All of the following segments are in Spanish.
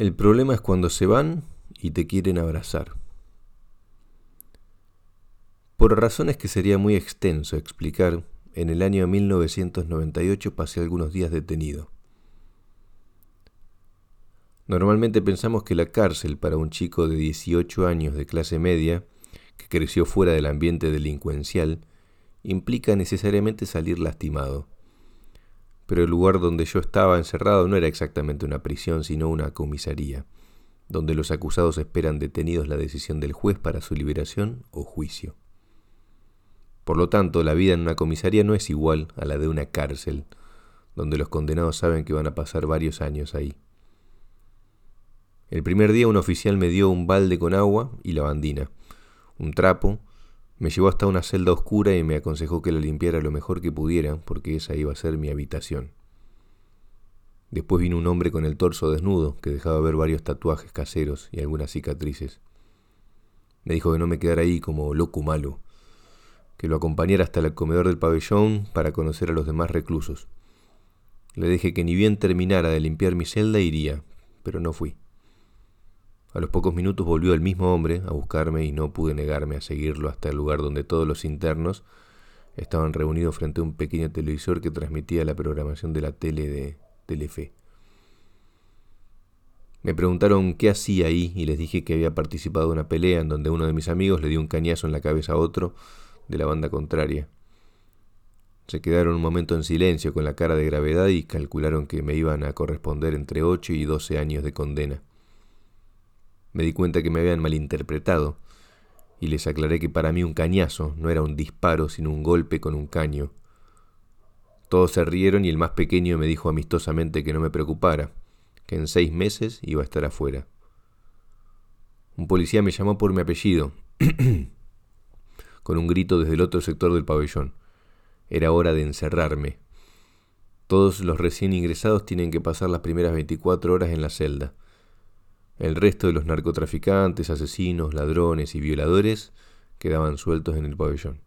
El problema es cuando se van y te quieren abrazar. Por razones que sería muy extenso explicar, en el año 1998 pasé algunos días detenido. Normalmente pensamos que la cárcel para un chico de 18 años de clase media, que creció fuera del ambiente delincuencial, implica necesariamente salir lastimado pero el lugar donde yo estaba encerrado no era exactamente una prisión, sino una comisaría, donde los acusados esperan detenidos la decisión del juez para su liberación o juicio. Por lo tanto, la vida en una comisaría no es igual a la de una cárcel, donde los condenados saben que van a pasar varios años ahí. El primer día un oficial me dio un balde con agua y lavandina, un trapo, me llevó hasta una celda oscura y me aconsejó que la limpiara lo mejor que pudiera, porque esa iba a ser mi habitación. Después vino un hombre con el torso desnudo, que dejaba ver varios tatuajes caseros y algunas cicatrices. Me dijo que no me quedara ahí como loco malo, que lo acompañara hasta el comedor del pabellón para conocer a los demás reclusos. Le dije que ni bien terminara de limpiar mi celda iría, pero no fui. A los pocos minutos volvió el mismo hombre a buscarme y no pude negarme a seguirlo hasta el lugar donde todos los internos estaban reunidos frente a un pequeño televisor que transmitía la programación de la tele de Telefe. Me preguntaron qué hacía ahí y les dije que había participado en una pelea en donde uno de mis amigos le dio un cañazo en la cabeza a otro de la banda contraria. Se quedaron un momento en silencio con la cara de gravedad y calcularon que me iban a corresponder entre 8 y 12 años de condena. Me di cuenta que me habían malinterpretado y les aclaré que para mí un cañazo no era un disparo, sino un golpe con un caño. Todos se rieron y el más pequeño me dijo amistosamente que no me preocupara, que en seis meses iba a estar afuera. Un policía me llamó por mi apellido, con un grito desde el otro sector del pabellón. Era hora de encerrarme. Todos los recién ingresados tienen que pasar las primeras 24 horas en la celda. El resto de los narcotraficantes, asesinos, ladrones y violadores quedaban sueltos en el pabellón.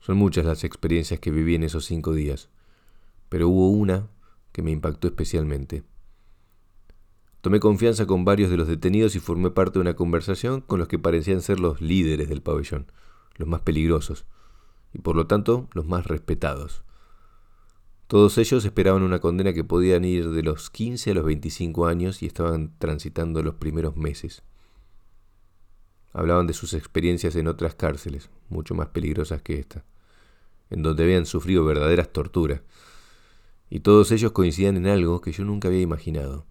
Son muchas las experiencias que viví en esos cinco días, pero hubo una que me impactó especialmente. Tomé confianza con varios de los detenidos y formé parte de una conversación con los que parecían ser los líderes del pabellón, los más peligrosos, y por lo tanto los más respetados. Todos ellos esperaban una condena que podían ir de los 15 a los 25 años y estaban transitando los primeros meses. Hablaban de sus experiencias en otras cárceles, mucho más peligrosas que esta, en donde habían sufrido verdaderas torturas. Y todos ellos coincidían en algo que yo nunca había imaginado.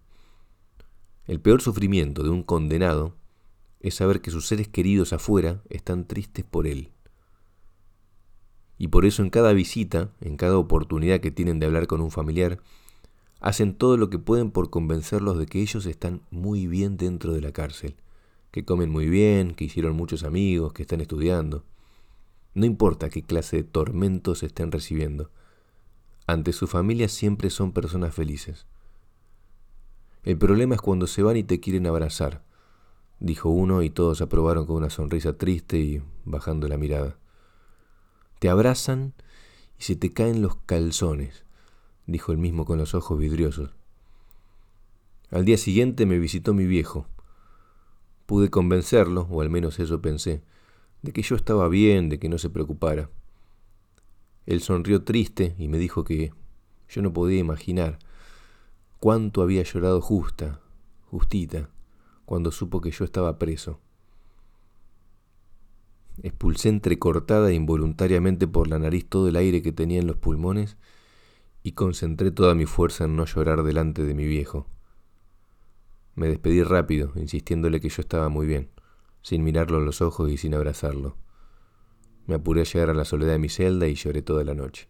El peor sufrimiento de un condenado es saber que sus seres queridos afuera están tristes por él. Y por eso en cada visita, en cada oportunidad que tienen de hablar con un familiar, hacen todo lo que pueden por convencerlos de que ellos están muy bien dentro de la cárcel, que comen muy bien, que hicieron muchos amigos, que están estudiando. No importa qué clase de tormentos estén recibiendo, ante su familia siempre son personas felices. El problema es cuando se van y te quieren abrazar, dijo uno y todos aprobaron con una sonrisa triste y bajando la mirada. Te abrazan y se te caen los calzones, dijo el mismo con los ojos vidriosos. Al día siguiente me visitó mi viejo. Pude convencerlo, o al menos eso pensé, de que yo estaba bien, de que no se preocupara. Él sonrió triste y me dijo que yo no podía imaginar cuánto había llorado justa, justita, cuando supo que yo estaba preso. Expulsé entrecortada e involuntariamente por la nariz todo el aire que tenía en los pulmones y concentré toda mi fuerza en no llorar delante de mi viejo. Me despedí rápido, insistiéndole que yo estaba muy bien, sin mirarlo en los ojos y sin abrazarlo. Me apuré a llegar a la soledad de mi celda y lloré toda la noche.